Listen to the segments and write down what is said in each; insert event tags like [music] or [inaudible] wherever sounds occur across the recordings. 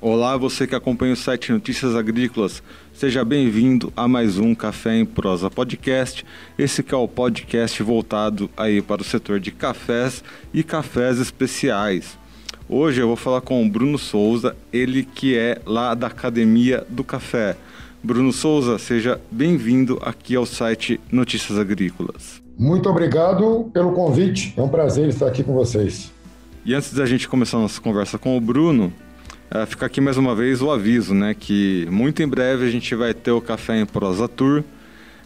Olá, você que acompanha o site Notícias Agrícolas. Seja bem-vindo a mais um Café em Prosa Podcast. Esse que é o podcast voltado aí para o setor de cafés e cafés especiais. Hoje eu vou falar com o Bruno Souza, ele que é lá da Academia do Café. Bruno Souza, seja bem-vindo aqui ao site Notícias Agrícolas. Muito obrigado pelo convite. É um prazer estar aqui com vocês. E antes da gente começar a nossa conversa com o Bruno, Uh, fica aqui mais uma vez o aviso, né? Que muito em breve a gente vai ter o Café em Prosa Tour.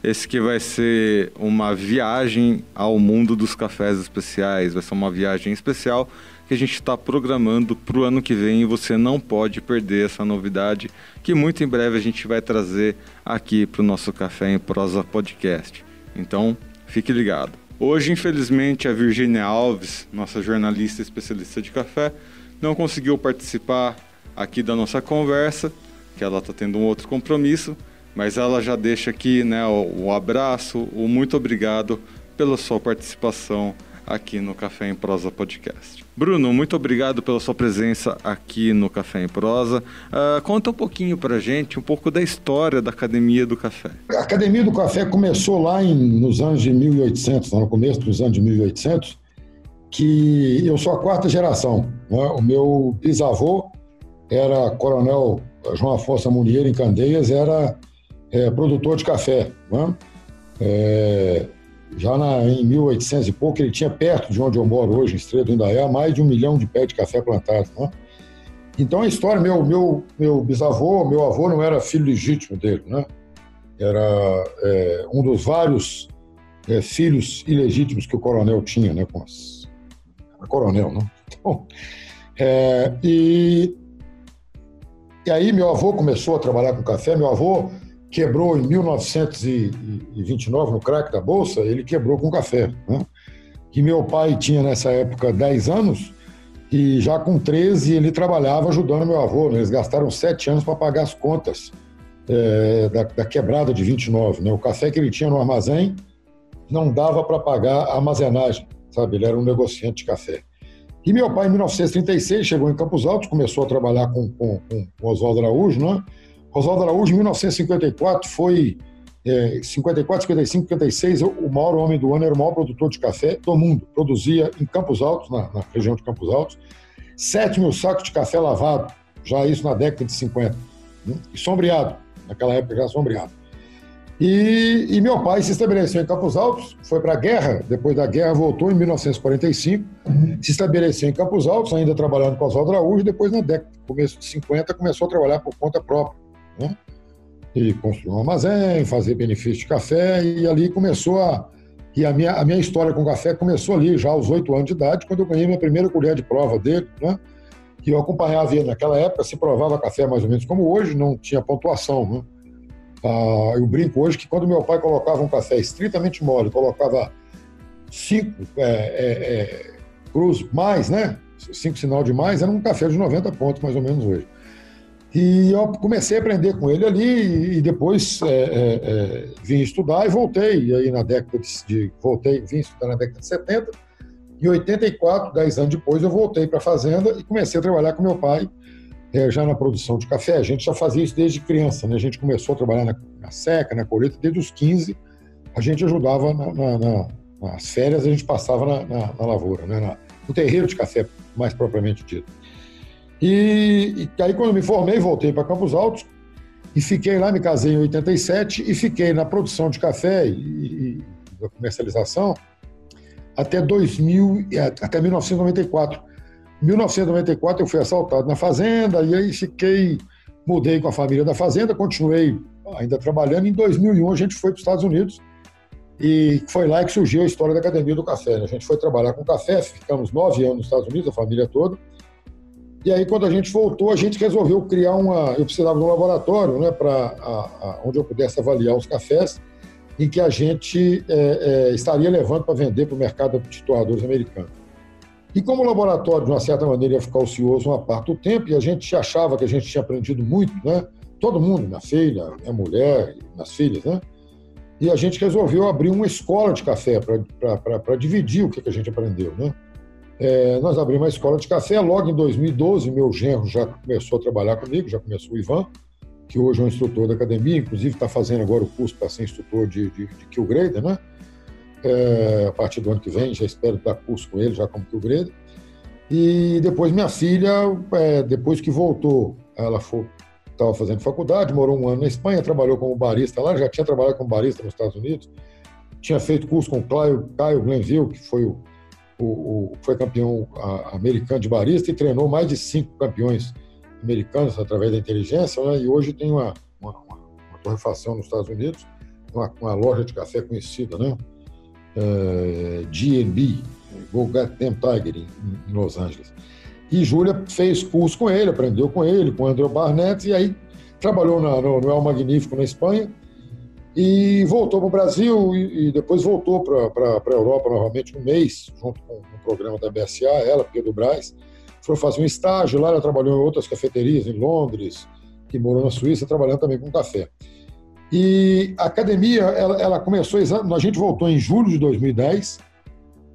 Esse que vai ser uma viagem ao mundo dos cafés especiais. Vai ser uma viagem especial que a gente está programando para o ano que vem e você não pode perder essa novidade que muito em breve a gente vai trazer aqui para o nosso Café em Prosa Podcast. Então, fique ligado. Hoje, infelizmente, a Virginia Alves, nossa jornalista especialista de café, não conseguiu participar aqui da nossa conversa, que ela está tendo um outro compromisso, mas ela já deixa aqui né, o, o abraço, o muito obrigado pela sua participação aqui no Café em Prosa Podcast. Bruno, muito obrigado pela sua presença aqui no Café em Prosa. Uh, conta um pouquinho para gente, um pouco da história da Academia do Café. A Academia do Café começou lá em, nos anos de 1800, no começo dos anos de 1800, que eu sou a quarta geração. Né? O meu bisavô era coronel João Afonso Munheiro em Candeias, era é, produtor de café. Né? É, já na, em 1800 e pouco, ele tinha perto de onde eu moro hoje, em Estrela do Indaiá, mais de um milhão de pés de café plantados. Né? Então a história, meu, meu, meu bisavô, meu avô não era filho legítimo dele, né? Era é, um dos vários é, filhos ilegítimos que o coronel tinha, né? Com as, a coronel, né? [laughs] Então, é, e e aí meu avô começou a trabalhar com café. Meu avô quebrou em 1929 no crack da bolsa. Ele quebrou com café. Né? E meu pai tinha nessa época 10 anos e já com 13 ele trabalhava ajudando meu avô. Né? Eles gastaram sete anos para pagar as contas é, da, da, quebrada de 29. Né? O café que ele tinha no armazém não dava para pagar a armazenagem, sabe? Ele era um negociante de café. E meu pai, em 1936, chegou em Campos Altos, começou a trabalhar com, com, com Oswaldo Araújo, né? Oswaldo Araújo, em 1954, foi é, 54, 55, 56, o maior homem do ano, era o maior produtor de café do mundo. Produzia em Campos Altos, na, na região de Campos Altos, 7 mil sacos de café lavado, já isso na década de 50. Né? E sombreado, naquela época já sombreado. E, e, meu pai se estabeleceu em Campos Altos, foi para a guerra, depois da guerra voltou em 1945, uhum. se estabeleceu em Campos Altos, ainda trabalhando com Oswaldo Araújo, depois na década, começo de 50, começou a trabalhar por conta própria. Né? E construiu um armazém, fazer benefício de café, e ali começou a... E a minha, a minha história com café começou ali, já aos oito anos de idade, quando eu ganhei minha primeira colher de prova dele, né? que eu acompanhava ele naquela época, se provava café mais ou menos como hoje, não tinha pontuação, né? Ah, eu brinco hoje que quando meu pai colocava um café estritamente mole, colocava cinco é, é, é, cruz mais, né? Cinco sinal de mais, era um café de 90 pontos, mais ou menos hoje. E eu comecei a aprender com ele ali e depois é, é, é, vim estudar e voltei. E aí na década de, de, voltei, vim estudar na década de 70. Em 84, 10 anos depois, eu voltei para a fazenda e comecei a trabalhar com meu pai é, já na produção de café, a gente já fazia isso desde criança, né? A gente começou a trabalhar na, na seca, na colheita, desde os 15, a gente ajudava na, na, na, nas férias, a gente passava na, lavoura, né? no terreiro de café, mais propriamente dito. E, e aí, quando me formei, voltei para Campos Altos e fiquei lá, me casei em 87 e fiquei na produção de café e, e da comercialização até 2000, até 1994 em 1994 eu fui assaltado na fazenda e aí fiquei, mudei com a família da fazenda, continuei ainda trabalhando. Em 2001 a gente foi para os Estados Unidos e foi lá que surgiu a história da Academia do Café. Né? A gente foi trabalhar com café, ficamos nove anos nos Estados Unidos, a família toda. E aí, quando a gente voltou, a gente resolveu criar uma. Eu precisava de um laboratório, né, para onde eu pudesse avaliar os cafés, em que a gente é, é, estaria levando para vender para o mercado de torradores americanos. E como o laboratório, de uma certa maneira, ia ficar ocioso uma parte do tempo, e a gente achava que a gente tinha aprendido muito, né? Todo mundo, minha filha, minha mulher, minhas filhas, né? E a gente resolveu abrir uma escola de café para dividir o que, que a gente aprendeu, né? É, nós abrimos uma escola de café. Logo em 2012, meu genro já começou a trabalhar comigo, já começou o Ivan, que hoje é um instrutor da academia, inclusive está fazendo agora o curso para ser instrutor de, de, de Kill Grader, né? É, a partir do ano que vem, já espero dar curso com ele, já como Grader. E depois minha filha, é, depois que voltou, ela estava fazendo faculdade, morou um ano na Espanha, trabalhou como barista lá, já tinha trabalhado como barista nos Estados Unidos, tinha feito curso com o Caio, Caio Glenville, que foi o, o, o foi campeão a, americano de barista e treinou mais de cinco campeões americanos através da inteligência, né? e hoje tem uma, uma, uma torrefação nos Estados Unidos, uma, uma, loja de café conhecida, né? É, GNB, Go Get Them Tiger, em, em Los Angeles. E Júlia fez curso com ele, aprendeu com ele, com o André Barnett, e aí trabalhou na, no, no El Magnífico na Espanha, e voltou para o Brasil e, e, depois voltou para a Europa novamente um mês, junto com o programa da BSA, ela, Pedro Braz, foi fazer um estágio lá, ela trabalhou em outras cafeterias em Londres, que morou na Suíça, trabalhando também com café. E a academia, ela, ela começou, a gente voltou em julho de 2010,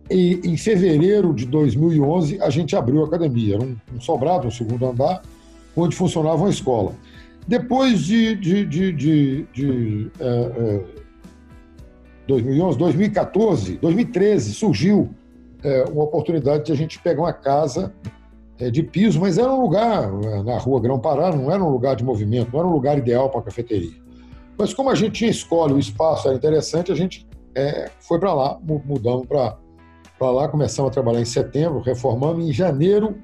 e em fevereiro de 2011 a gente abriu a academia, era um, um sobrado, um segundo andar, onde funcionava uma escola. Depois de, de, de, de, de é, é, 2011, 2014, 2013, surgiu é, uma oportunidade de a gente pegar uma casa é, de piso, mas era um lugar é, na rua Grão Pará, não era um lugar de movimento, não era um lugar ideal para cafeteria. Mas como a gente escola, o espaço era interessante, a gente é, foi para lá, mudamos para lá, começamos a trabalhar em setembro, reformamos em janeiro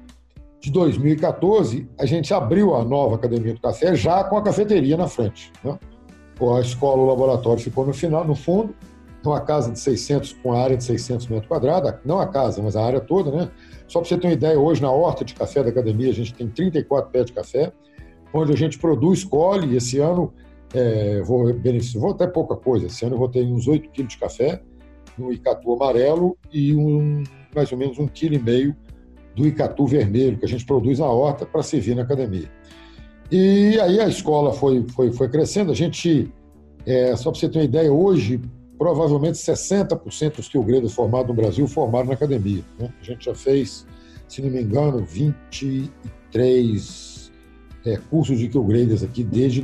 de 2014, a gente abriu a nova Academia do Café já com a cafeteria na frente. Né? A escola, o laboratório ficou no final, no fundo, uma casa de 600, com a área de 600 metros quadrados, não a casa, mas a área toda, né? Só para você ter uma ideia, hoje na horta de café da academia a gente tem 34 pés de café, onde a gente produz, colhe, esse ano é, vou beneficiar, vou até pouca coisa, esse ano eu vou ter uns 8 quilos de café no Icatu amarelo e um, mais ou menos um quilo e meio do Icatu Vermelho, que a gente produz na horta para servir na academia. E aí a escola foi, foi, foi crescendo. A gente, é, só para você ter uma ideia, hoje, provavelmente 60% dos que o Greda formado no Brasil formaram na academia. Né? A gente já fez, se não me engano, 23 é, cursos de Graders aqui desde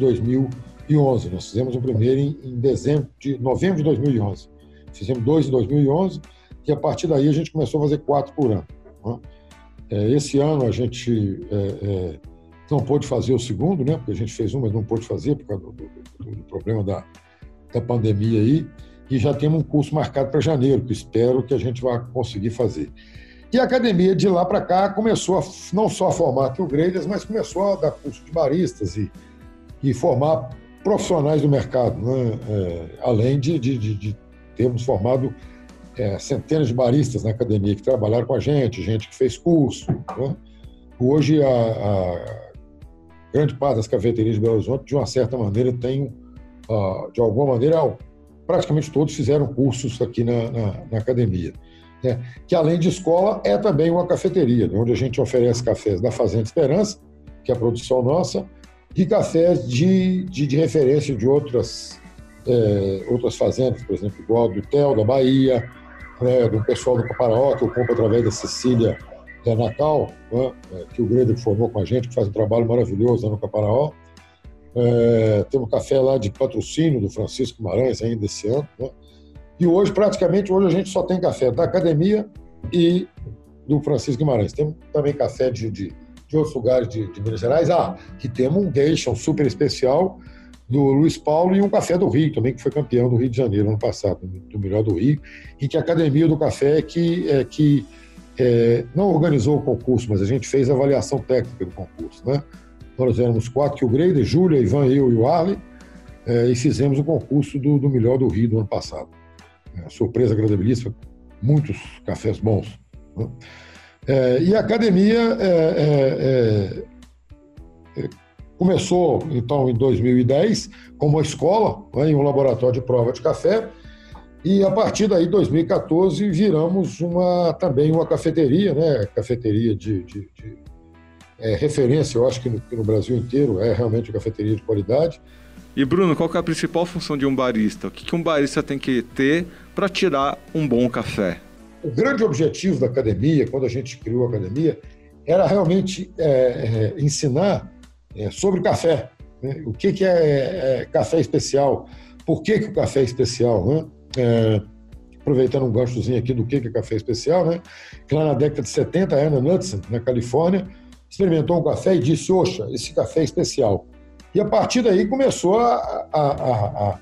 2011. Nós fizemos o primeiro em, em dezembro de novembro de 2011. Fizemos dois em 2011 e a partir daí a gente começou a fazer quatro por ano. Né? É, esse ano a gente é, é, não pôde fazer o segundo, né? Porque a gente fez um, mas não pôde fazer por causa do, do, do problema da, da pandemia aí. E já temos um curso marcado para janeiro, que espero que a gente vá conseguir fazer. E a academia de lá para cá começou a, não só a formar graders, mas começou a dar curso de baristas e, e formar profissionais do mercado, né? É, além de, de, de, termos formado é, centenas de baristas na academia que trabalharam com a gente, gente que fez curso. Né? Hoje, a, a, grande parte das cafeterias de Belo Horizonte, de uma certa maneira, tem, uh, de alguma maneira, praticamente todos fizeram cursos aqui na, na, na academia. Né? Que, além de escola, é também uma cafeteria, né? onde a gente oferece cafés da Fazenda Esperança, que é a produção nossa, e cafés de, de, de referência de outras, é, outras fazendas, por exemplo, igual do Tel, da Bahia, né, do pessoal do Caparaó, que eu compro através da Cecília da Natal, né, é, que o Greder formou com a gente, que faz um trabalho maravilhoso lá no Caparaó. É, temos café lá de patrocínio do Francisco Guimarães ainda esse ano. Né? E hoje, praticamente, hoje a gente só tem café da academia e do Francisco Guimarães. Temos também café de, de, de outros lugares de, de, Minas Gerais. Ah, que temos um Geisha, um super especial, do Luiz Paulo e um Café do Rio também, que foi campeão do Rio de Janeiro ano passado, do melhor do Rio, e que a Academia do Café é que, é, que é, não organizou o concurso, mas a gente fez a avaliação técnica do concurso. Né? Nós éramos quatro, que o Greida, Júlia, Ivan, eu e o Arley, é, e fizemos o concurso do, do melhor do Rio do ano passado. É, surpresa agradabilíssima, muitos cafés bons. Né? É, e a academia é, é, Começou, então, em 2010, como uma escola, né, em um laboratório de prova de café, e a partir daí, 2014, viramos uma, também uma cafeteria, né? Cafeteria de, de, de é, referência, eu acho que no, no, Brasil inteiro é realmente uma cafeteria de qualidade. E Bruno, qual é a principal função de um barista? O que, que um barista tem que ter para tirar um bom café? O grande objetivo da academia, quando a gente criou a academia, era realmente é, é, ensinar é, sobre café. Né? O que, que é, é, café especial? Por que, que o café é especial? Né? É, aproveitando um ganchozinho aqui do que, que é café especial, né? que lá na década de 70, a Anna Knudsen, na Califórnia, experimentou um café e disse, oxa, esse café é especial. E a partir daí começou a, a, a, a,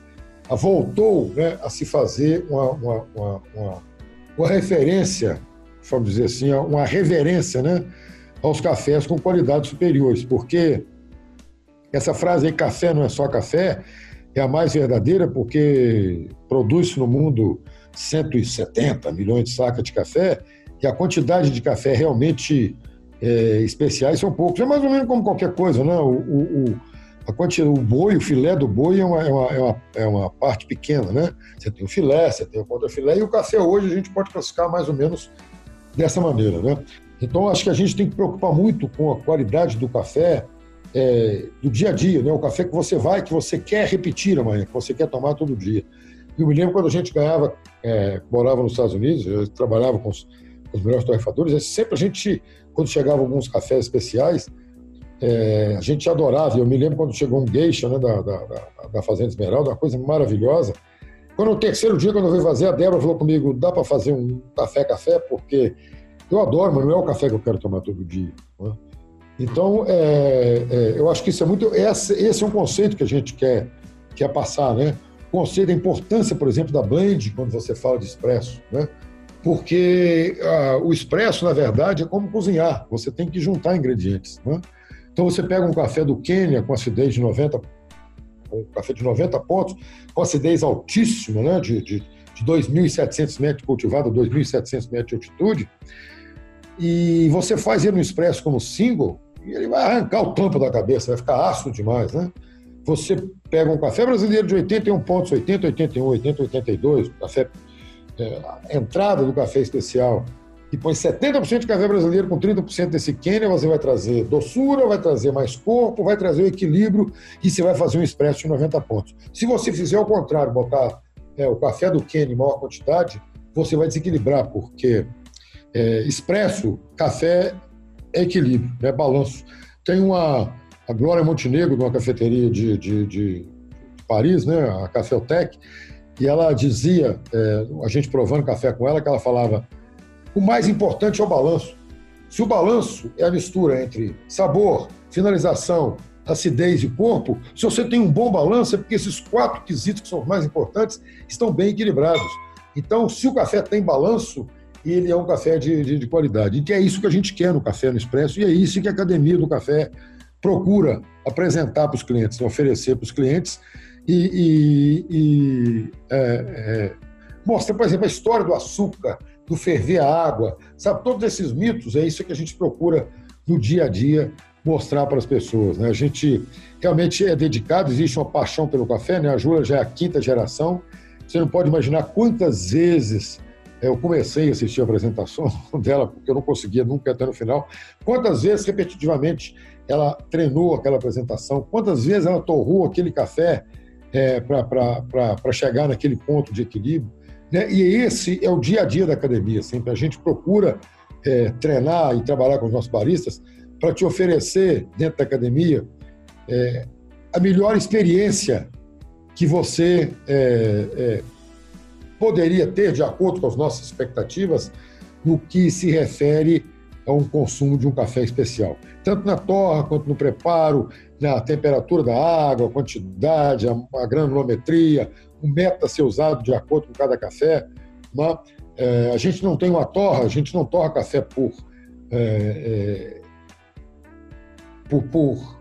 a voltou né, a se fazer uma, uma, uma, uma, uma referência, vamos dizer assim, uma reverência né, aos cafés com qualidades superiores, porque essa frase aí, café não é só café, é a mais verdadeira porque produz-se no mundo 170 milhões de sacas de café e a quantidade de café realmente é, especiais são poucos. É mais ou menos como qualquer coisa, né? O, o, a quantidade, o boi, o filé do boi é uma, é, uma, é, uma, é uma parte pequena, né? Você tem o filé, você tem o contra-filé, e o café hoje a gente pode classificar mais ou menos dessa maneira, né? Então, acho que a gente tem que preocupar muito com a qualidade do café é, do dia a dia, né? O café que você vai, que você quer repetir amanhã, que você quer tomar todo dia. Eu me lembro quando a gente ganhava, é, morava nos Estados Unidos, eu trabalhava com os, com os melhores torrefadores, sempre a gente quando chegavam alguns cafés especiais, é, a gente adorava. Eu me lembro quando chegou um geisha né, da, da, da, Fazenda Esmeralda, uma coisa maravilhosa. Quando no terceiro dia, quando eu fui fazer, a Débora falou comigo: dá para fazer um café-café? Porque eu adoro, mas não é o café que eu quero tomar todo dia. Né? Então, é, é, eu acho que isso é muito. Esse, esse, é um conceito que a gente quer, quer passar, né? O conceito da importância, por exemplo, da blend, quando você fala de expresso, né? porque ah, o expresso, na verdade, é como cozinhar. Você tem que juntar ingredientes. Né? Então, você pega um café do Quênia com acidez de 90, um café de 90 pontos, com acidez altíssima, né? de, de, de 2.700 metros cultivado a 2.700 metros de altitude, e você faz ele no expresso como single, e ele vai arrancar o tampo da cabeça, vai ficar ácido demais, né? Você pega um café brasileiro de 81 pontos, 80, 81, 80, 82, café é, a entrada do café especial e põe 70% de café brasileiro com 30% desse Quênia, você vai trazer doçura, vai trazer mais corpo, vai trazer o equilíbrio e você vai fazer um expresso de 90 pontos. Se você fizer ao contrário, botar é, o café do Quênia em maior quantidade, você vai desequilibrar, porque é, expresso, café é equilíbrio, é balanço. Tem uma, a Glória Montenegro, de uma cafeteria de, de, de Paris, né, a Caféotec, e ela dizia, é, a gente provando café com ela, que ela falava: o mais importante é o balanço. Se o balanço é a mistura entre sabor, finalização, acidez e corpo, se você tem um bom balanço, é porque esses quatro quesitos que são os mais importantes estão bem equilibrados. Então, se o café tem balanço, ele é um café de, de, de qualidade. E é isso que a gente quer no Café no Expresso, e é isso que a Academia do Café procura apresentar para os clientes, oferecer para os clientes e, e, e é, é, mostra, por exemplo, a história do açúcar, do ferver a água, sabe? Todos esses mitos, é isso que a gente procura no dia a dia mostrar para as pessoas. Né? A gente realmente é dedicado, existe uma paixão pelo café, né? a Júlia já é a quinta geração. Você não pode imaginar quantas vezes eu comecei a assistir a apresentação [laughs] dela, porque eu não conseguia nunca até no final. Quantas vezes, repetitivamente, ela treinou aquela apresentação, quantas vezes ela torrou aquele café é, para chegar naquele ponto de equilíbrio. Né? E esse é o dia a dia da academia. Sempre a gente procura é, treinar e trabalhar com os nossos baristas para te oferecer dentro da academia é, a melhor experiência que você é, é, poderia ter de acordo com as nossas expectativas no que se refere a um consumo de um café especial, tanto na torra quanto no preparo, na temperatura da água, a quantidade, a, a granulometria, o método a ser usado de acordo com cada café. Né? É, a gente não tem uma torra, a gente não torra café por, é, é, por, por,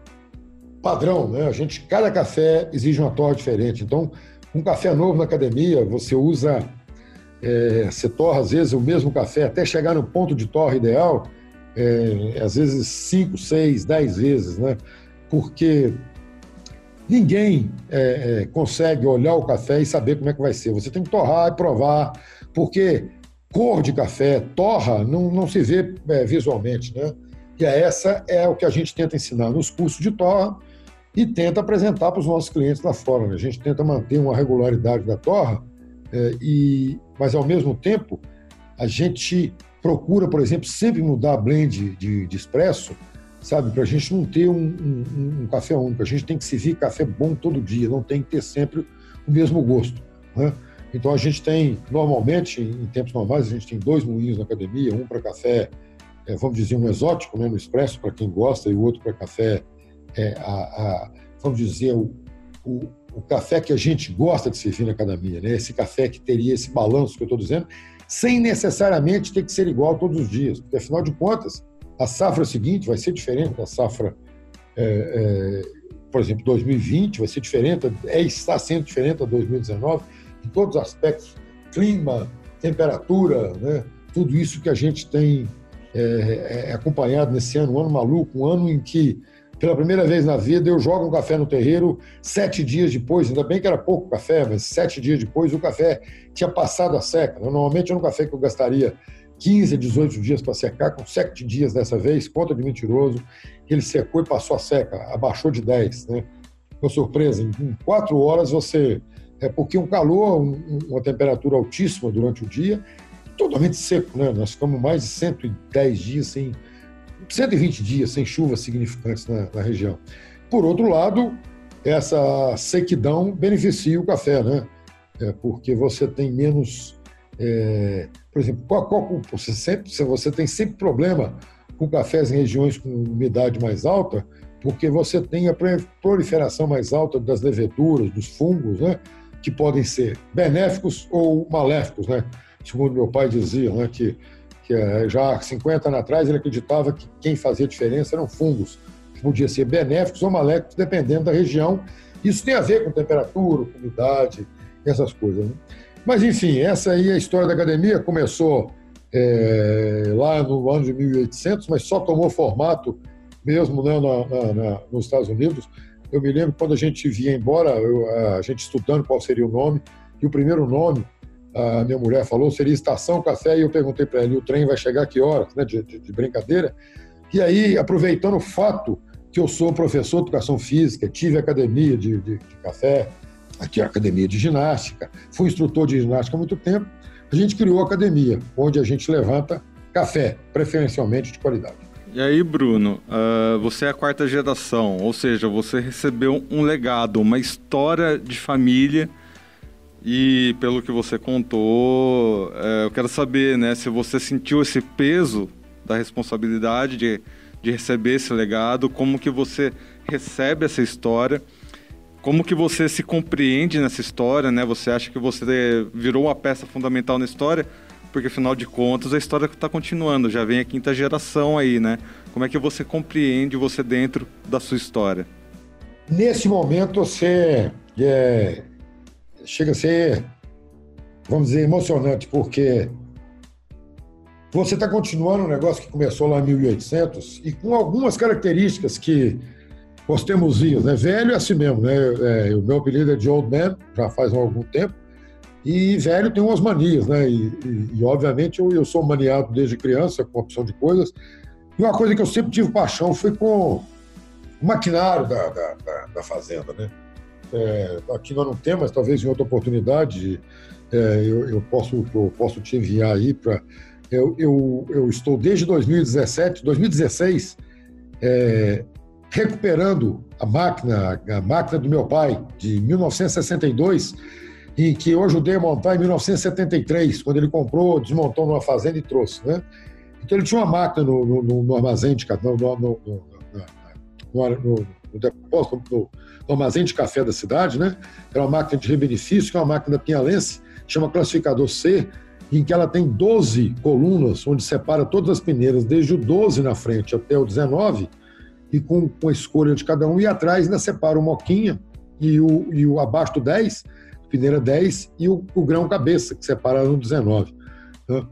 padrão. Né? A gente, cada café exige uma torra diferente. Então, um café novo na academia, você usa, é, você torra às vezes o mesmo café até chegar no ponto de torra ideal, é, às vezes cinco, seis, dez vezes, né? porque ninguém é, é, consegue olhar o café e saber como é que vai ser. Você tem que torrar e provar, porque cor de café, torra, não, não se vê é, visualmente, né? E essa é o que a gente tenta ensinar nos cursos de torra e tenta apresentar para os nossos clientes lá fora. Né? A gente tenta manter uma regularidade da torra, é, e, mas ao mesmo tempo A gente procura, por exemplo, sempre mudar a blend de, de expresso, sabe? Para a gente não ter um, um, um, café único. A gente tem que servir café bom todo dia, não tem que ter sempre o mesmo gosto. Né? Então a gente tem, normalmente, em tempos normais, a gente tem dois moinhos na academia, um para café, é, vamos dizer, um exótico, né, no expresso, para quem gosta, e o outro para café, é, a, a, vamos dizer, o, o, o, café que a gente gosta de servir na academia, né? esse café que teria esse balanço que eu estou dizendo, sem necessariamente ter que ser igual todos os dias, porque afinal de contas, a safra seguinte vai ser diferente da safra, é, é, por exemplo, 2020, vai ser diferente, é, está sendo diferente da 2019, em todos os aspectos, clima, temperatura, né? tudo isso que a gente tem é, é, acompanhado nesse ano, um ano maluco, um ano em que, pela primeira vez na vida, eu jogo um café no terreiro, sete dias depois, ainda bem que era pouco café, mas sete dias depois o café tinha passado a seca. Normalmente era um café que eu gastaria 15 a 18 dias para secar, com 7 dias dessa vez, conta de mentiroso, ele secou e passou a seca, abaixou de 10. Né? Com surpresa, em 4 horas você. É porque um calor, um, uma temperatura altíssima durante o dia, totalmente seco, né? Nós ficamos mais de 110 dias sem. 120 dias sem chuvas significantes na, na região. Por outro lado, essa sequidão beneficia o café, né? É porque você tem menos é, por exemplo, qual, qual, você, sempre, você tem sempre problema com cafés em regiões com umidade mais alta, porque você tem a proliferação mais alta das leveduras, dos fungos, né, que podem ser benéficos ou maléficos, né? Segundo meu pai dizia, né, que, que é, já há 50 anos atrás ele acreditava que quem fazia diferença eram fungos, que podiam ser benéficos ou maléficos dependendo da região. Isso tem a ver com temperatura, umidade, essas coisas. Né? Mas, enfim, essa aí é a história da academia. Começou é, lá no ano de 1800, mas só tomou formato mesmo né, na, na, nos Estados Unidos. Eu me lembro quando a gente vinha embora, eu, a gente estudando qual seria o nome, e o primeiro nome, a minha mulher falou, seria Estação Café, e eu perguntei para ela, o trem vai chegar a que horas, né, de, de, de brincadeira. E aí, aproveitando o fato que eu sou professor de educação física, tive academia de, de, de café, aqui a academia de ginástica, fui instrutor de ginástica há muito tempo. A gente criou a academia, onde a gente levanta café, preferencialmente de qualidade. E aí, Bruno, uh, você é a quarta geração, ou seja, você recebeu um legado, uma história de família. E pelo que você contou, uh, eu quero saber né, se você sentiu esse peso da responsabilidade de, de receber esse legado, como que você recebe essa história como que você se compreende nessa história, né? Você acha que você virou uma peça fundamental na história? Porque, afinal de contas, a história está continuando, já vem a quinta geração aí, né? Como é que você compreende você dentro da sua história? Nesse momento, você é, chega a ser, vamos dizer, emocionante, porque você está continuando um negócio que começou lá em 1800 e com algumas características que os teimosias, né? Velho é assim mesmo, né? É, o meu apelido é de Old Man, já faz algum tempo. E velho tem umas manias, né? E, e, e obviamente eu, eu, sou maniado desde criança com opção de coisas. E uma coisa que eu sempre tive paixão foi com o maquinário da, da, da, da fazenda, né? É, aqui nós não temos, mas talvez em outra oportunidade é, eu, eu, posso, eu posso te enviar aí para. Eu, eu, eu, estou desde 2017, 2016, é, recuperando a máquina, a máquina do meu pai, de 1962, e que eu ajudei a montar em 1973, quando ele comprou, desmontou numa fazenda e trouxe. Né? Então ele tinha uma máquina no, no, no armazém de no, no, no depósito, no, armazém de café da cidade, né? Era uma máquina de rebenefício, que é uma máquina pinhalense, chama classificador C, em que ela tem 12 colunas, onde separa todas as peneiras, desde o 12 na frente até o 19, e com, com a escolha de cada um, e atrás ainda separa o moquinha e o, e o abaixo do 10, peneira 10, e o, o grão cabeça, que separa no 19. Né?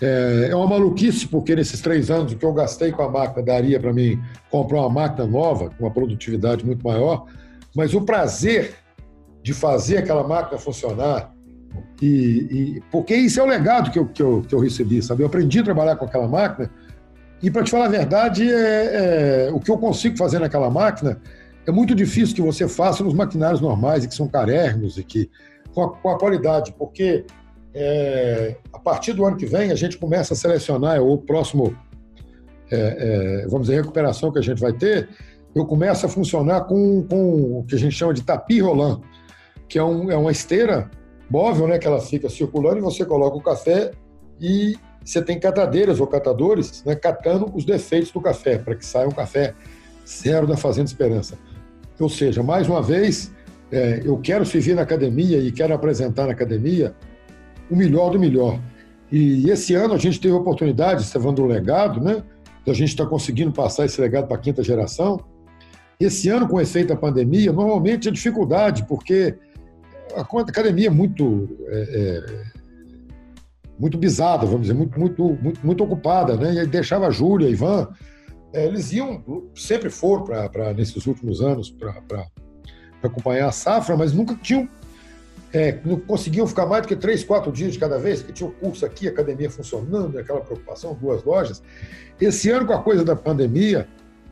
É, é uma maluquice, porque nesses três anos o que eu gastei com a máquina daria para mim comprar uma máquina nova, com uma produtividade muito maior, mas o prazer de fazer aquela máquina funcionar, e, e, porque isso é o legado que eu, que, eu, que eu recebi, sabe? Eu aprendi a trabalhar com aquela máquina e, para te falar a verdade, é, é, o que eu consigo fazer naquela máquina é muito difícil que você faça nos maquinários normais, e que são carérrimos e que com a, com a qualidade, porque é, a partir do ano que vem, a gente começa a selecionar o próximo, é, é, vamos dizer, recuperação que a gente vai ter. Eu começo a funcionar com, com o que a gente chama de tapi rolant, que é, um, é uma esteira móvel, né, que ela fica circulando e você coloca o café e você tem catadeiras ou catadores né, catando os defeitos do café, para que saia um café zero da Fazenda Esperança. Ou seja, mais uma vez, é, eu quero servir na academia e quero apresentar na academia o melhor do melhor. E esse ano a gente teve a oportunidade, levando o legado, né? A gente está conseguindo passar esse legado para a quinta geração. Esse ano, com efeito da pandemia, normalmente é dificuldade, porque a academia é muito, é, é, muito bisada, vamos dizer, muito, muito, muito, muito ocupada, né? E deixava a Júlia, Ivan, é, eles iam, sempre foram, para nesses últimos anos, para acompanhar a safra, mas nunca tinham é, não conseguiam ficar mais do que três, quatro dias de cada vez, que tinha o curso aqui, academia funcionando, aquela preocupação, duas lojas. Esse ano, com a coisa da pandemia,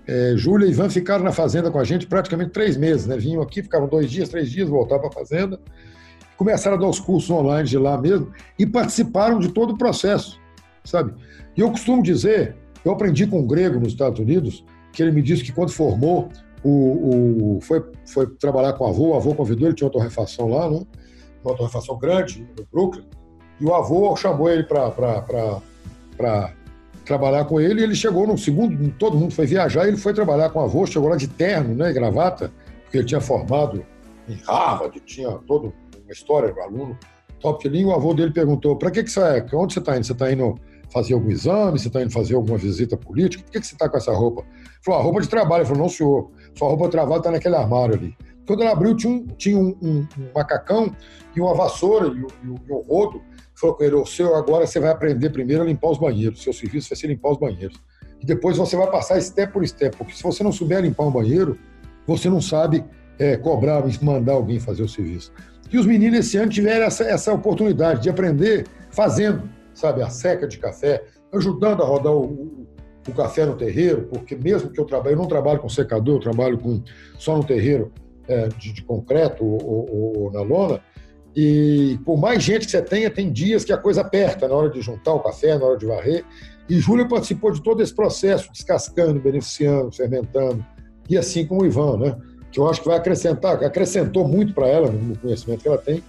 é, Júlia e Ivan ficaram na fazenda com a gente praticamente três meses, né? Vinham aqui, ficavam dois dias, três dias, voltavam para a fazenda, começaram a dar os cursos online de lá mesmo e participaram de todo o processo, sabe? E eu costumo dizer, eu aprendi com um grego nos Estados Unidos, que ele me disse que quando formou, o, o, foi, foi trabalhar com o avô, o avô convidou, ele tinha uma torrefação lá, né? uma torrefação grande no Brooklyn, e o avô chamou ele para trabalhar com ele, e ele chegou no segundo, todo mundo foi viajar, ele foi trabalhar com o avô, chegou lá de terno, né, e gravata, porque ele tinha formado em Harvard, tinha toda uma história, um aluno top de linha, o avô dele perguntou, para que que você é? Onde você está indo? Você está indo fazer algum exame? Você está indo fazer alguma visita política? Por que, que você está com essa roupa? Ele falou, a roupa de trabalho. Ele falou, não, senhor, sua roupa de trabalho está naquele armário ali. Quando ela abriu, tinha um, tinha um, um, um macacão e uma vassoura e, e, e um rodo. Falou com ele: o seu agora você vai aprender primeiro a limpar os banheiros. Seu serviço vai ser limpar os banheiros. E depois você vai passar step por step, porque se você não souber limpar um banheiro, você não sabe é, cobrar, mandar alguém fazer o serviço. E os meninos esse ano tiveram essa, essa oportunidade de aprender fazendo, sabe, a seca de café, ajudando a rodar o, o, o café no terreiro, porque mesmo que eu trabalhe, eu não trabalho com secador, eu trabalho com, só no terreiro, é, de, de, concreto ou, ou, ou, na lona, e por mais gente que você tenha, tem dias que a coisa aperta na hora de juntar o café, na hora de varrer. E Júlia participou de todo esse processo, descascando, beneficiando, fermentando, e assim como o Ivan, né? Que eu acho que vai acrescentar, acrescentou muito para ela no conhecimento que ela tem,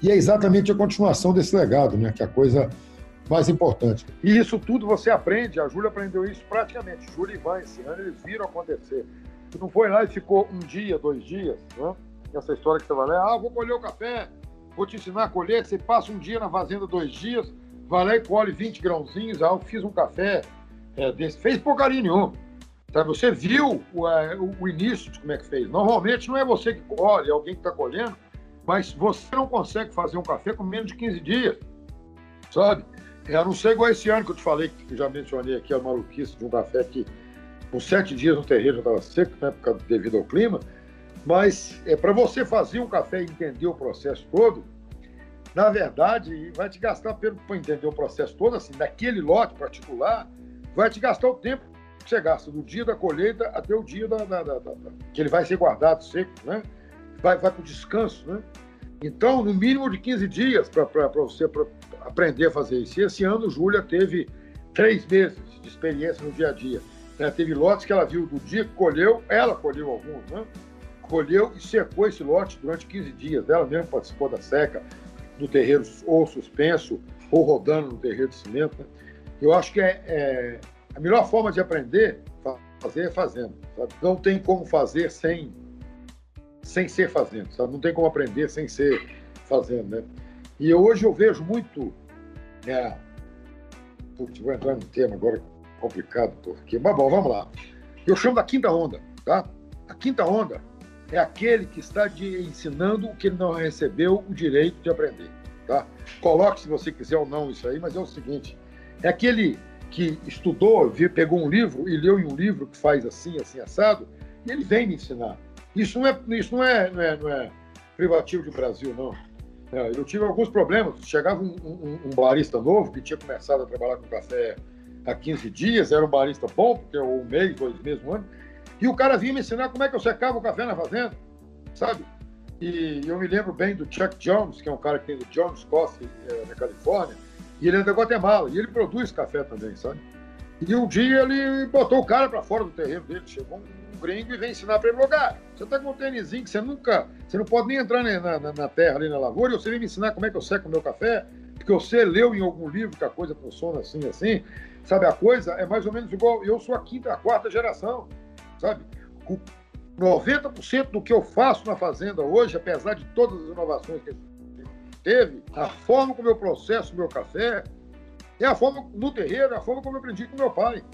e é exatamente a continuação desse legado, né? que é a coisa mais importante. E isso tudo você aprende, a Júlia aprendeu isso praticamente. Júlia e Ivan, esse ano, eles viram acontecer. Tu não foi lá e ficou um dia, dois dias, né? Essa história que você vai lá, ah, vou colher o café, vou te ensinar a colher. Você passa um dia na fazenda, dois dias, vai lá e colhe 20 grãozinhos. Ah, eu fiz um café é, desse. Fez porcaria nenhuma. Tá? Você viu o, é, o, início de como é que fez. Normalmente não é você que colhe, é alguém que está colhendo, mas você não consegue fazer um café com menos de 15 dias, sabe? Eu não sei igual esse ano que eu te falei, que já mencionei aqui a maluquice de um café que com sete dias no terreiro já estava seco, né, por causa, devido ao clima. Mas é para você fazer um café e entender o processo todo, na verdade, vai te gastar para entender o processo todo, assim, daquele lote particular, vai te gastar o tempo que você gasta do dia da colheita até o dia da, da, da, da que ele vai ser guardado seco, né? Vai, vai para o descanso, né? Então, no mínimo de 15 dias para você pra aprender a fazer isso. E esse ano, Júlia teve três meses de experiência no dia a dia. Né? Teve lotes que ela viu do dia que colheu, ela colheu alguns, né? Colheu e secou esse lote durante 15 dias. Ela mesmo participou da seca do terreiro ou suspenso ou rodando no terreiro de cimento. Né? Eu acho que é, é, a melhor forma de aprender fazer é fazendo. Sabe? Não tem como fazer sem sem ser fazendo, sabe? Não tem como aprender sem ser fazendo, né? E hoje eu vejo muito, né? Putz, vou entrar no tema agora complicado, porque. Mas bom, vamos lá. Eu chamo da quinta onda, tá? A quinta onda é aquele que está de, ensinando o que não recebeu o direito de aprender, tá? Coloque se você quiser ou não isso aí, mas é o seguinte: é aquele que estudou, pegou um livro e leu em um livro que faz assim, assim, assado, e ele vem me ensinar. Isso não é, isso não é, não é, não é privativo do Brasil, não. É, eu tive alguns problemas. Chegava um, um, um barista novo que tinha começado a trabalhar com café há 15 dias, era um barista bom, porque é um mês, dois meses, um ano, e o cara vinha me ensinar como é que eu secava o café na fazenda, sabe? E eu me lembro bem do Chuck Jones, que é um cara que tem o Jones Coffee é, na Califórnia, e ele é da Guatemala, e ele produz café também, sabe? E um dia ele botou o cara para fora do terreno dele, chegou um gringo e veio ensinar para ele lugar. Você tá com um tênisinho que você nunca, você não pode nem entrar na, na, na, terra ali na lavoura, e você vem me ensinar como é que eu seco o meu café, porque você leu em algum livro que a coisa funciona assim, assim. Sabe, a coisa é mais ou menos igual, eu sou a quinta, a quarta geração, sabe? O 90% do que eu faço na fazenda hoje, apesar de todas as inovações que teve, a forma como eu processo meu café, é a forma no terreiro, é a forma como eu aprendi com meu pai.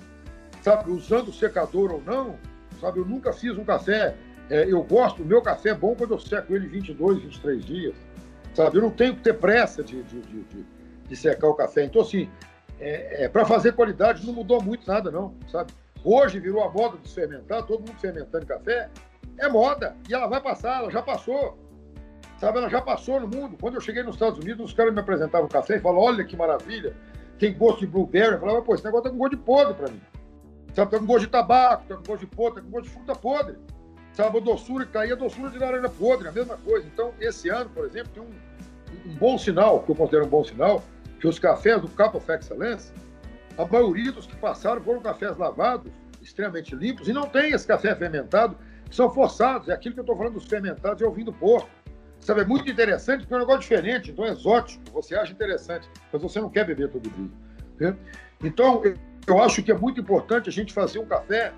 Sabe, usando secador ou não, sabe, eu nunca fiz um café. É, eu gosto, o meu café é bom quando eu seco ele 22, 23 dias. Sabe, eu não tenho que ter pressa de, de, de, de secar o café. Então, assim, é, é para fazer qualidade não mudou muito nada, não, sabe? Hoje virou a moda de fermentar, todo mundo fermentando café. É moda, e ela vai passar, ela já passou. Sabe, ela já passou no mundo. Quando eu cheguei nos Estados Unidos, os caras me apresentavam café e falavam: olha que maravilha, tem gosto de blueberry. Eu falava, pô, esse negócio tá com gosto de podre para mim. Sabe, tá com gosto de tabaco, tá com gosto de podre, tá com gosto de fruta podre. Sabe, a doçura que tá aí, a doçura de laranja podre, a mesma coisa. Então, esse ano, por exemplo, tem um, um bom sinal, que eu considero um bom sinal, que os cafés do Cup of Excellence, a maioria dos que passaram foram cafés lavados, extremamente limpos, e não tem esse café fermentado, que são forçados. É aquilo que eu estou falando dos fermentados e ouvindo porco. Sabe, é muito interessante, porque é um negócio diferente, então é exótico, você acha interessante, mas você não quer beber todo dia. Né? Então, eu acho que é muito importante a gente fazer um café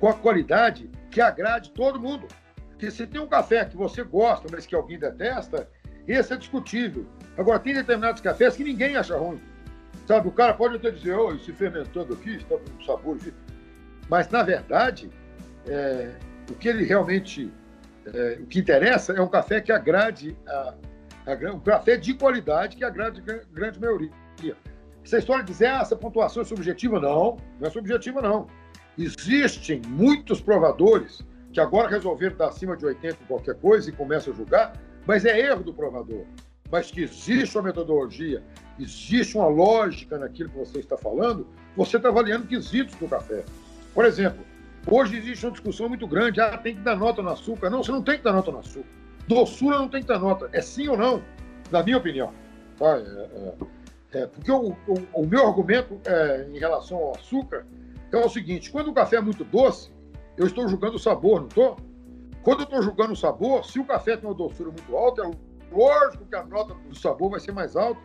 com a qualidade que agrade todo mundo. Porque se tem um café que você gosta, mas que alguém detesta, esse é discutível. Agora, tem determinados cafés que ninguém acha ruim. Sabe, o cara pode até dizer, oh, esse fermentando aqui está com um sabor. Mas, na verdade, é, o que ele realmente é, o que interessa é um café que agrade, a, a, um café de qualidade que agrade a grande maioria. Essa história de dizer, ah, essa pontuação é subjetiva, não, não é subjetiva, não. Existem muitos provadores que agora resolveram dar acima de 80 em qualquer coisa e começam a julgar, mas é erro do provador. Mas que existe uma metodologia, existe uma lógica naquilo que você está falando, você está avaliando quesitos do café. Por exemplo, Hoje existe uma discussão muito grande, ah, tem que dar nota no açúcar. Não, você não tem que dar nota no açúcar. Doçura não tem que dar nota. É sim ou não, na minha opinião. Tá? É, é, é, porque o, o, o, meu argumento é, em relação ao açúcar é o seguinte, quando o café é muito doce, eu estou julgando o sabor, não estou? Quando eu estou julgando o sabor, se o café tem uma doçura muito alta, é lógico que a nota do sabor vai ser mais alta.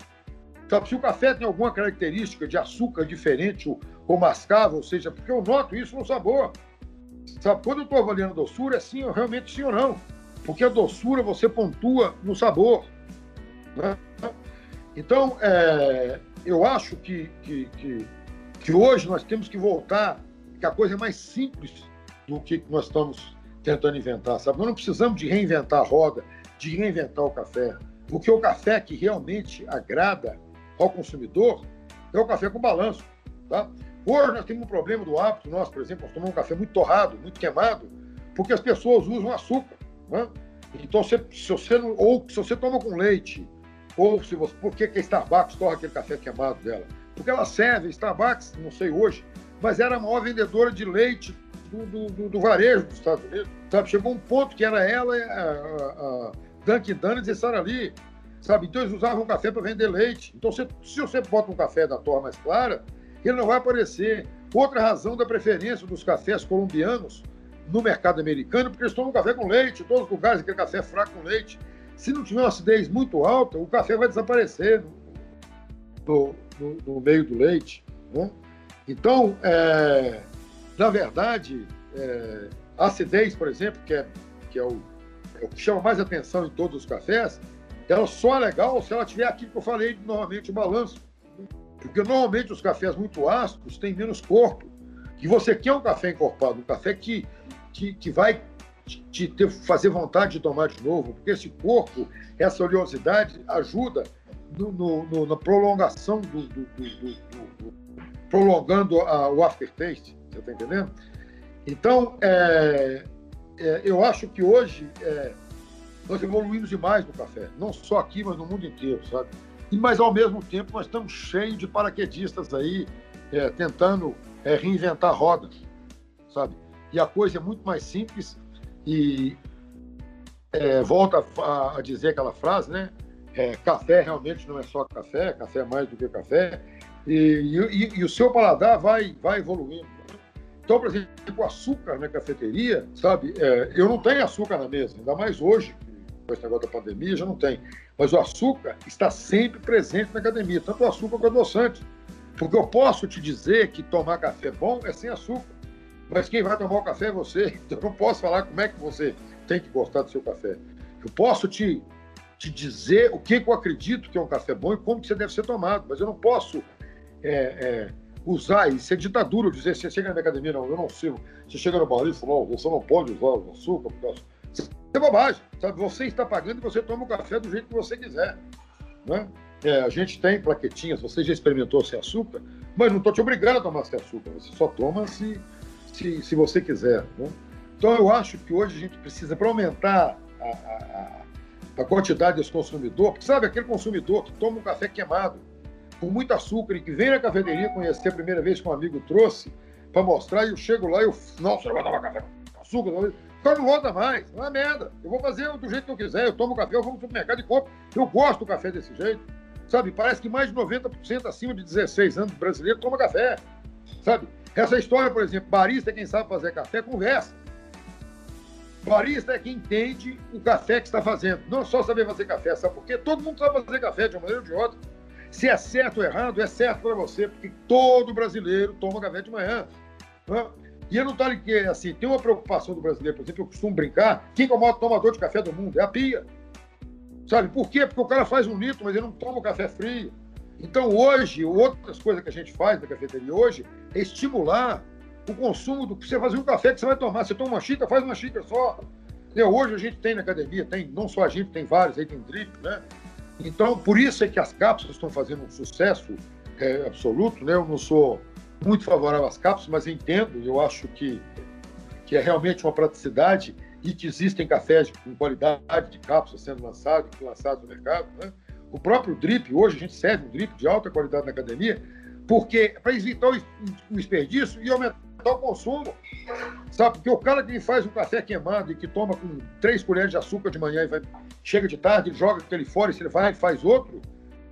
Sabe, se o café tem alguma característica de açúcar diferente ou, mascável, ou seja, porque eu noto isso no sabor. Sabe, quando eu estou avaliando doçura, é sim, realmente sim ou não. Porque a doçura você pontua no sabor. Né? Então, é, eu acho que, que, que, que, hoje nós temos que voltar, que a coisa é mais simples do que nós estamos tentando inventar, sabe? Nós não precisamos de reinventar a roda, de reinventar o café, porque o café que realmente agrada ao consumidor é o café com balanço, tá? Hoje nós temos um problema do hábito nosso, por exemplo, nós tomamos um café muito torrado, muito queimado, porque as pessoas usam açúcar. Né? Então, se, se você ou se você toma com leite, ou se você. Por que, que a Starbucks torra aquele café queimado dela? Porque ela serve, Starbucks, não sei hoje, mas era a maior vendedora de leite do, do, do, do varejo dos Estados Unidos. Sabe? Chegou um ponto que era ela, a, a Dunkin' Donuts e Sara Lee. Sabe? Então eles usavam café para vender leite. Então, se, se você bota um café da torra mais clara, ele não vai aparecer. Outra razão da preferência dos cafés colombianos no mercado americano, porque eles tomam café com leite, todos os lugares, aquele café fraco com leite. Se não tiver uma acidez muito alta, o café vai desaparecer no, no, no meio do leite. Né? Então, é, na verdade, é, a acidez, por exemplo, que é, que é o, é o que chama mais atenção em todos os cafés, ela só é legal se ela tiver aquilo que eu falei, normalmente, o balanço porque normalmente os cafés muito ácidos têm menos corpo. E você quer um café encorpado, um café que, que, que vai te ter, fazer vontade de tomar de novo, porque esse corpo, essa oleosidade ajuda no, no, no, na prolongação do, do, do, do prolongando a, o aftertaste, você está entendendo? Então, é, é, eu acho que hoje é, nós evoluímos demais no café, não só aqui, mas no mundo inteiro, sabe? Mas ao mesmo tempo nós estamos cheios de paraquedistas aí, é, tentando é, reinventar a roda, sabe? E a coisa é muito mais simples e é, volta a, a, dizer aquela frase, né? É, café realmente não é só café, café é mais do que café. E, e, e o seu paladar vai, vai evoluindo. Então, por exemplo, o açúcar na cafeteria, sabe? É, eu não tenho açúcar na mesa, ainda mais hoje, com esse negócio da pandemia, já não tem. Mas o açúcar está sempre presente na academia, tanto o açúcar quanto o adoçante. Porque eu posso te dizer que tomar café bom é sem açúcar. Mas quem vai tomar o café é você. [laughs] Então eu não posso falar como é que você tem que gostar do seu café. Eu posso te, te dizer o que, que eu acredito que é um café bom e como que você deve ser tomado, mas eu não posso é, é, usar isso é ditadura, dizer, você chega na minha academia, não, eu não sirvo. Você chega no bar e fala, você não pode usar o açúcar, porque isso é bobagem, sabe? Você está pagando e você toma o café do jeito que você quiser, né? É, a gente tem plaquetinhas, você já experimentou sem açúcar, mas não estou te obrigando a tomar sem açúcar, você só toma se, se, se você quiser. Né? Então eu acho que hoje a gente precisa, para aumentar a, a, a quantidade desse consumidor, porque sabe, aquele consumidor que toma um café queimado, com muito açúcar e que vem na cafeteria conhecer a primeira vez que um amigo trouxe para mostrar, e eu chego lá e eu, nossa, eu vou tomar café com açúcar, então não volta mais, não é merda. Eu vou fazer do jeito que eu quiser, eu tomo café, eu vou no supermercado e compro. Eu gosto do café desse jeito. Sabe, parece que mais de 90% acima de 16 anos brasileiro toma café. Sabe? Essa história, por exemplo, barista é quem sabe fazer café, conversa. Barista é quem entende o café que está fazendo. Não só saber fazer café, sabe por quê? Todo mundo sabe fazer café de uma maneira ou de outra. Se é certo ou errado, é certo para você, porque todo brasileiro toma café de manhã. Né? E não estou que assim, tem uma preocupação do brasileiro, por exemplo, eu costumo brincar, quem é o maior tomador de café do mundo? É a pia. Sabe por quê? Porque o cara faz um litro, mas ele não toma café frio. Então hoje, outras coisas que a gente faz na cafeteria hoje é estimular o consumo do que você fazer um café que você vai tomar. Você toma uma xícara, faz uma xícara só. Hoje a gente tem na academia, tem não só a gente, tem vários, aí tem drip, né? Então, por isso é que as cápsulas estão fazendo um sucesso é, absoluto, né? Eu não sou muito favorável às cápsulas, mas entendo, eu acho que, que é realmente uma praticidade e que existem cafés com qualidade de cápsulas sendo lançados, lançados no mercado, né? O próprio drip, hoje a gente serve um drip de alta qualidade na academia, porque para evitar o desperdício e aumentar o consumo. Sabe? Porque o cara que faz um café queimado e que toma com três colheres de açúcar de manhã e vai, chega de tarde, joga aquele fora e se ele vai e faz outro,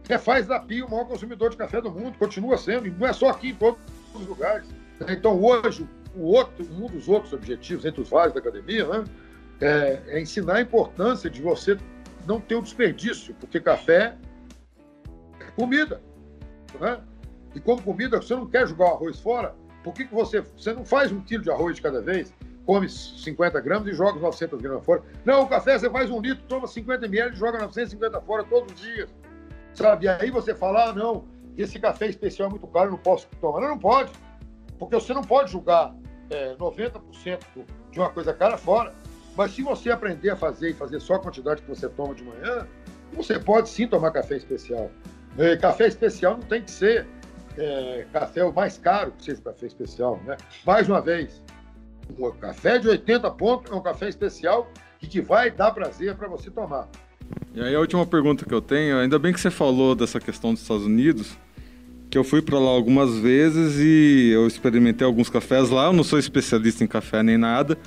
é faz da Pia o maior consumidor de café do mundo, continua sendo, e não é só aqui, em todos os lugares. Então, hoje, o outro, um dos outros objetivos, entre os vários da academia, né, é, é ensinar a importância de você não ter um desperdício, porque café é comida. Né? E como comida, você não quer jogar o arroz fora, por que, que você, você não faz um quilo de arroz de cada vez, come 50 gramas e joga 900 gramas fora? Não, o café você faz um litro, toma 50 ml e joga 950 fora todos os dias. Sabe? E aí você fala, ah, não, esse café especial é muito caro, eu não posso tomar. Não, não pode. Porque você não pode julgar é, 90% de uma coisa cara fora. Mas se você aprender a fazer e fazer só a quantidade que você toma de manhã, você pode sim tomar café especial. E café especial não tem que ser é, café o mais caro que seja café especial. Né? Mais uma vez, um café de 80 pontos é um café especial que vai dar prazer para você tomar. E aí a última pergunta que eu tenho, ainda bem que você falou dessa questão dos Estados Unidos, que eu fui para lá algumas vezes e eu experimentei alguns cafés lá, eu não sou especialista em café nem nada,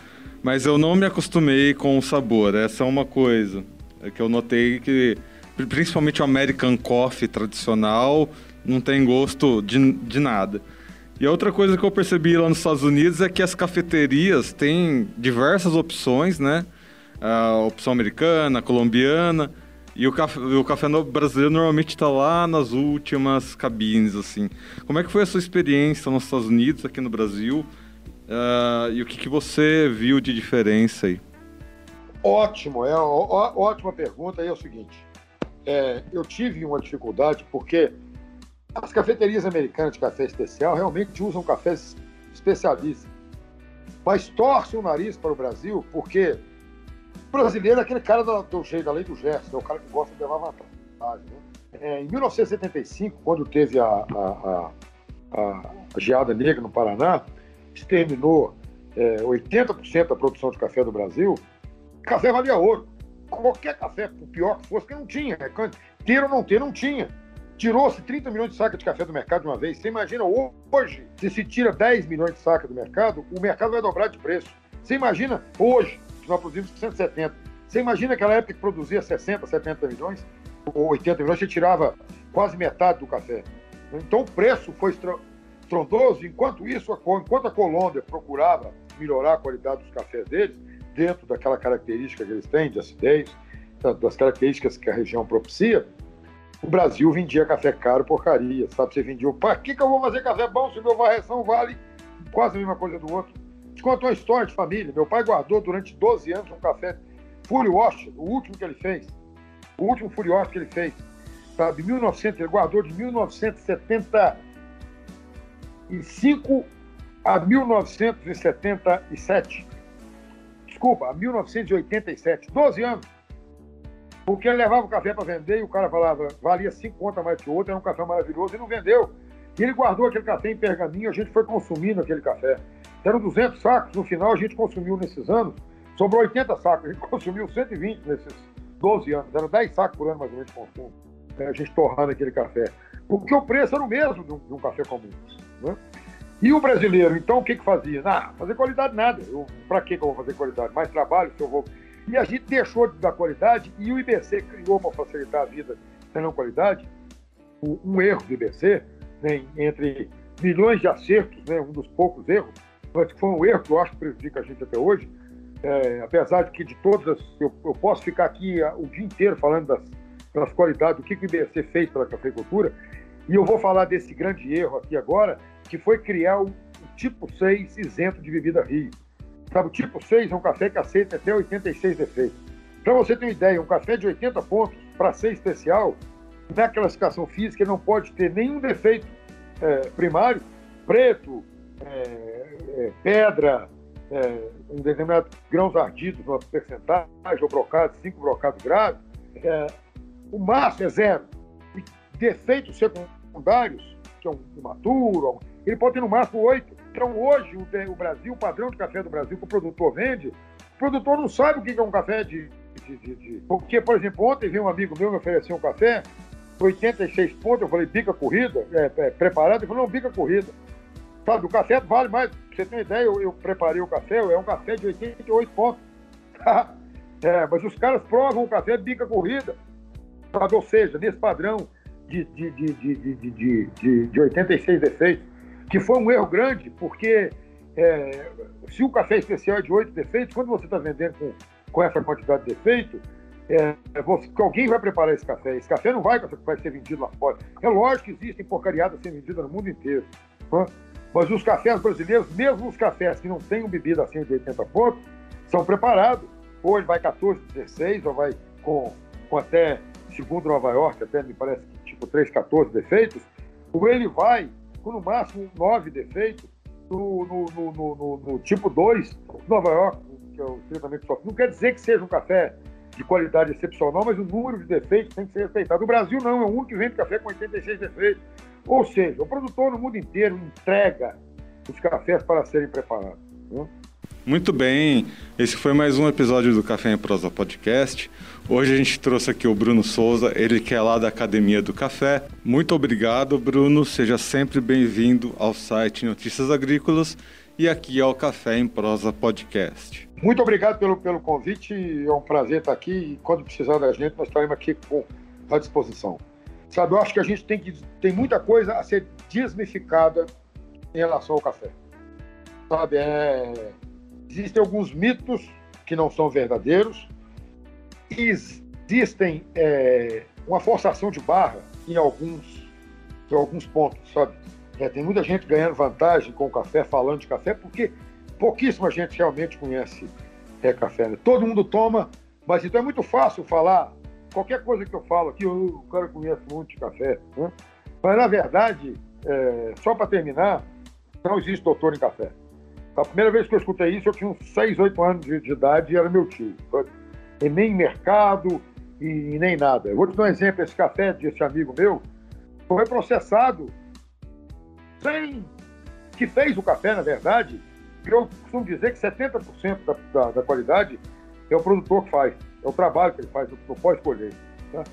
mas eu não me acostumei com o sabor. Essa é uma coisa é que eu notei que, principalmente o American Coffee tradicional, não tem gosto de, de nada. E outra coisa que eu percebi lá nos Estados Unidos é que as cafeterias têm diversas opções, né? A opção americana, colombiana. E o café, o café brasileiro normalmente está lá nas últimas cabines, assim. Como é que foi a sua experiência nos Estados Unidos, aqui no Brasil? Uh, e o que, que você viu de diferença aí? Ótimo, é ó, ótima pergunta. E é o seguinte, é, eu tive uma dificuldade porque as cafeterias americanas de café especial realmente usam cafés especialistas, mas torcem o nariz para o Brasil porque brasileiro é aquele cara do, do jeito lei do gesto, é o cara que gosta de levar vantagem. Né? É, em 1975, quando teve a, a, a, a geada negra no Paraná, exterminou é, 80% da produção de café do Brasil, café valia ouro. Qualquer café, por pior que fosse, que não tinha. Né? Ter ou não ter, não tinha. Tirou-se 30 milhões de sacas de café do mercado de uma vez. Você imagina hoje, se se tira 10 milhões de sacas do mercado, o mercado vai dobrar de preço. Você imagina hoje, que nós produzimos 170, Você imagina aquela época que produzia 60, 70 milhões, ou 80 milhões, você tirava quase metade do café. Então o preço foi estrondoso, enquanto isso, enquanto a Colômbia procurava melhorar a qualidade dos cafés deles, dentro daquela característica que eles têm de acidez, das características que a região propicia, o Brasil vendia café caro, porcaria, sabe? Você vendia, para que, que eu vou fazer café bom se meu varreção vale quase a mesma coisa do outro? Te conto uma história de família. Meu pai guardou durante 12 anos um café Fury Wash, o último que ele fez. O último Fury Wash que ele fez. Sabe? 1900, ele guardou de 1975 a 1977. Desculpa, a 1987. 12 anos. Porque ele levava o café para vender e o cara falava, valia 5 contas mais que o outro, era um café maravilhoso, e não vendeu. E ele guardou aquele café em pergaminho, a gente foi consumindo aquele café. Eram 200 sacos, no final a gente consumiu nesses anos, sobrou 80 sacos, a gente [laughs] consumiu 120 nesses 12 anos, eram 10 sacos por ano mais ou menos de consumo, né? a gente torrando aquele café. Porque o preço era o mesmo de um, de um café comum. Né? E o brasileiro, então, o que que fazia? Ah, fazer qualidade nada. Para que eu vou fazer qualidade? Mais trabalho se eu vou... E a gente deixou de dar qualidade e o IBC criou para facilitar a vida não qualidade, um erro do IBC, né, entre milhões de acertos, né, um dos poucos erros, que foi um erro que eu acho que prejudica a gente até hoje, é, apesar de que de todas, eu, eu posso ficar aqui o dia inteiro falando das, das qualidades, do que, que o IBC fez pela cafeicultura, e eu vou falar desse grande erro aqui agora, que foi criar o, o tipo 6 isento de bebida Rio. Sabe, o tipo 6 é um café que aceita até 86 defeitos. Para você ter uma ideia, um café de 80 pontos para ser especial, na classificação física, ele não pode ter nenhum defeito é, primário, preto, é, é, pedra, é, um determinado grãos ardidos, uma percentagem, ou brocado, cinco brocados graves, é, o máximo é zero. E defeitos secundários, que é um imaturo, ele pode ter no máximo oito. Então, hoje, o, Brasil, o padrão de café do Brasil que o produtor vende, o produtor não sabe o que é um café de. de, de, de... Porque, por exemplo, ontem veio um amigo meu me oferecer um café, 86 pontos, eu falei, bica corrida, é, é, preparado, ele falou, não, bica corrida. Sabe, o café vale mais, você ter uma ideia, eu, eu preparei o café, é um café de 88 pontos. [laughs] é, mas os caras provam o café bica corrida. Sabe? Ou seja, nesse padrão de, de, de, de, de, de, de 86 defeitos, que foi um erro grande, porque é, se o café especial é de 8 defeitos, quando você está vendendo com, com essa quantidade de defeito, é, você, alguém vai preparar esse café. Esse café não vai, vai ser vendido lá fora. É lógico que existem porcariadas sendo vendidas no mundo inteiro. Né? Mas os cafés brasileiros, mesmo os cafés que não tenham bebida acima de 80 pontos, são preparados. Ou ele vai 14, 16, ou vai com, com até, segundo Nova York, até me parece tipo 3, 14 defeitos, ou ele vai com no máximo 9 defeitos no, no, no, no, no tipo 2, Nova York, que é o tratamento só. Não quer dizer que seja um café de qualidade excepcional, mas o número de defeitos tem que ser respeitado. O Brasil não, é o único que vende café com 86 defeitos. Ou seja, o produtor no mundo inteiro entrega os cafés para serem preparados. Né? Muito bem, esse foi mais um episódio do Café em Prosa Podcast. Hoje a gente trouxe aqui o Bruno Souza, ele que é lá da Academia do Café. Muito obrigado, Bruno. Seja sempre bem-vindo ao site Notícias Agrícolas e aqui ao Café em Prosa Podcast. Muito obrigado pelo, pelo convite, é um prazer estar aqui e quando precisar da gente, nós estaremos aqui com, à disposição. Sabe, eu acho que a gente tem, que, tem muita coisa a ser desmificada em relação ao café. Sabe, é, existem alguns mitos que não são verdadeiros, existem é, uma forçação de barra em alguns, em alguns pontos, sabe? É, tem muita gente ganhando vantagem com o café, falando de café, porque pouquíssima gente realmente conhece é, café. Né? Todo mundo toma, mas então é muito fácil falar qualquer coisa que eu falo aqui, o cara conhece muito de café. Né? Mas, na verdade, é, só para terminar, não existe doutor em café. A primeira vez que eu escutei isso, eu tinha uns 6, 8 anos de, de idade e era meu tio. E nem mercado e, e, nem nada. Eu vou te dar um exemplo: esse café desse amigo meu foi processado sem. que fez o café, na verdade. Eu costumo dizer que 70% da, da, da qualidade é o produtor que faz, é o trabalho que ele faz, pode escolher. Tá?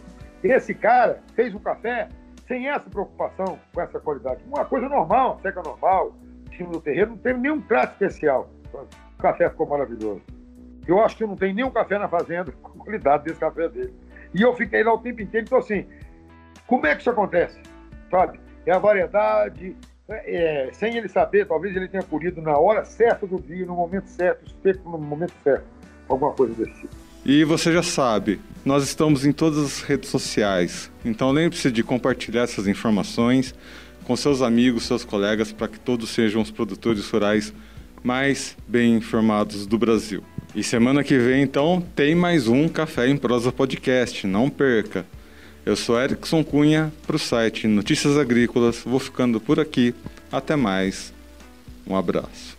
Esse cara fez o café sem essa preocupação com essa qualidade. Uma coisa normal, seca normal, cima do terreno, não teve nenhum prato especial. O café ficou maravilhoso. Eu acho que não tem nenhum café na fazenda com qualidade desse café dele. E eu fiquei lá o tempo inteiro. Então, assim, como é que isso acontece? Sabe? É a variedade, é, sem ele saber, talvez ele tenha colhido na hora certa do dia, no momento certo, no momento certo, alguma coisa desse tipo. E você já sabe, nós estamos em todas as redes sociais, então lembre-se de compartilhar essas informações com seus amigos, seus colegas, para que todos sejam os produtores rurais mais bem informados do Brasil. E semana que vem, então, tem mais um Café em Prosa Podcast, não perca! Eu sou Erickson Cunha para o site Notícias Agrícolas. Vou ficando por aqui. Até mais. Um abraço.